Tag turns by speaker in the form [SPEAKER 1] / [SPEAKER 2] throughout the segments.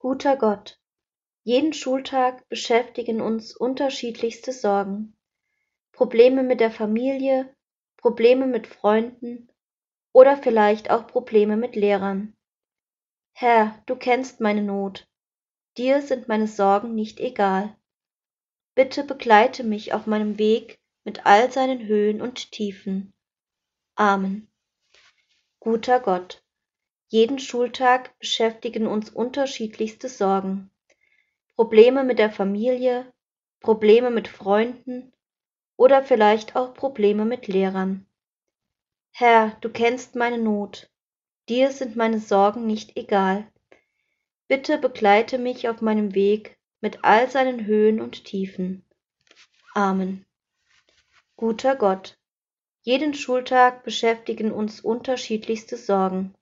[SPEAKER 1] Guter Gott, jeden Schultag beschäftigen uns unterschiedlichste Sorgen. Probleme mit der Familie, Probleme mit Freunden oder vielleicht auch Probleme mit Lehrern. Herr, du kennst meine Not. Dir sind meine Sorgen nicht egal. Bitte begleite mich auf meinem Weg mit all seinen Höhen und Tiefen. Amen. Guter Gott, jeden Schultag beschäftigen uns unterschiedlichste Sorgen. Probleme mit der Familie, Probleme mit Freunden oder vielleicht auch Probleme mit Lehrern. Herr, du kennst meine Not. Dir sind meine Sorgen nicht egal. Bitte begleite mich auf meinem Weg mit all seinen Höhen und Tiefen. Amen. Guter Gott, jeden Schultag beschäftigen uns unterschiedlichste Sorgen.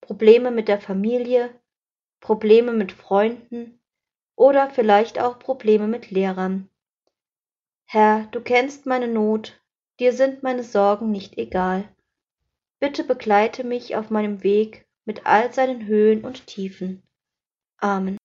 [SPEAKER 1] Probleme mit der Familie, Probleme mit Freunden oder vielleicht auch Probleme mit Lehrern. Herr, du kennst meine Not, dir sind meine Sorgen nicht egal. Bitte begleite mich auf meinem Weg mit all seinen Höhen und Tiefen. Amen.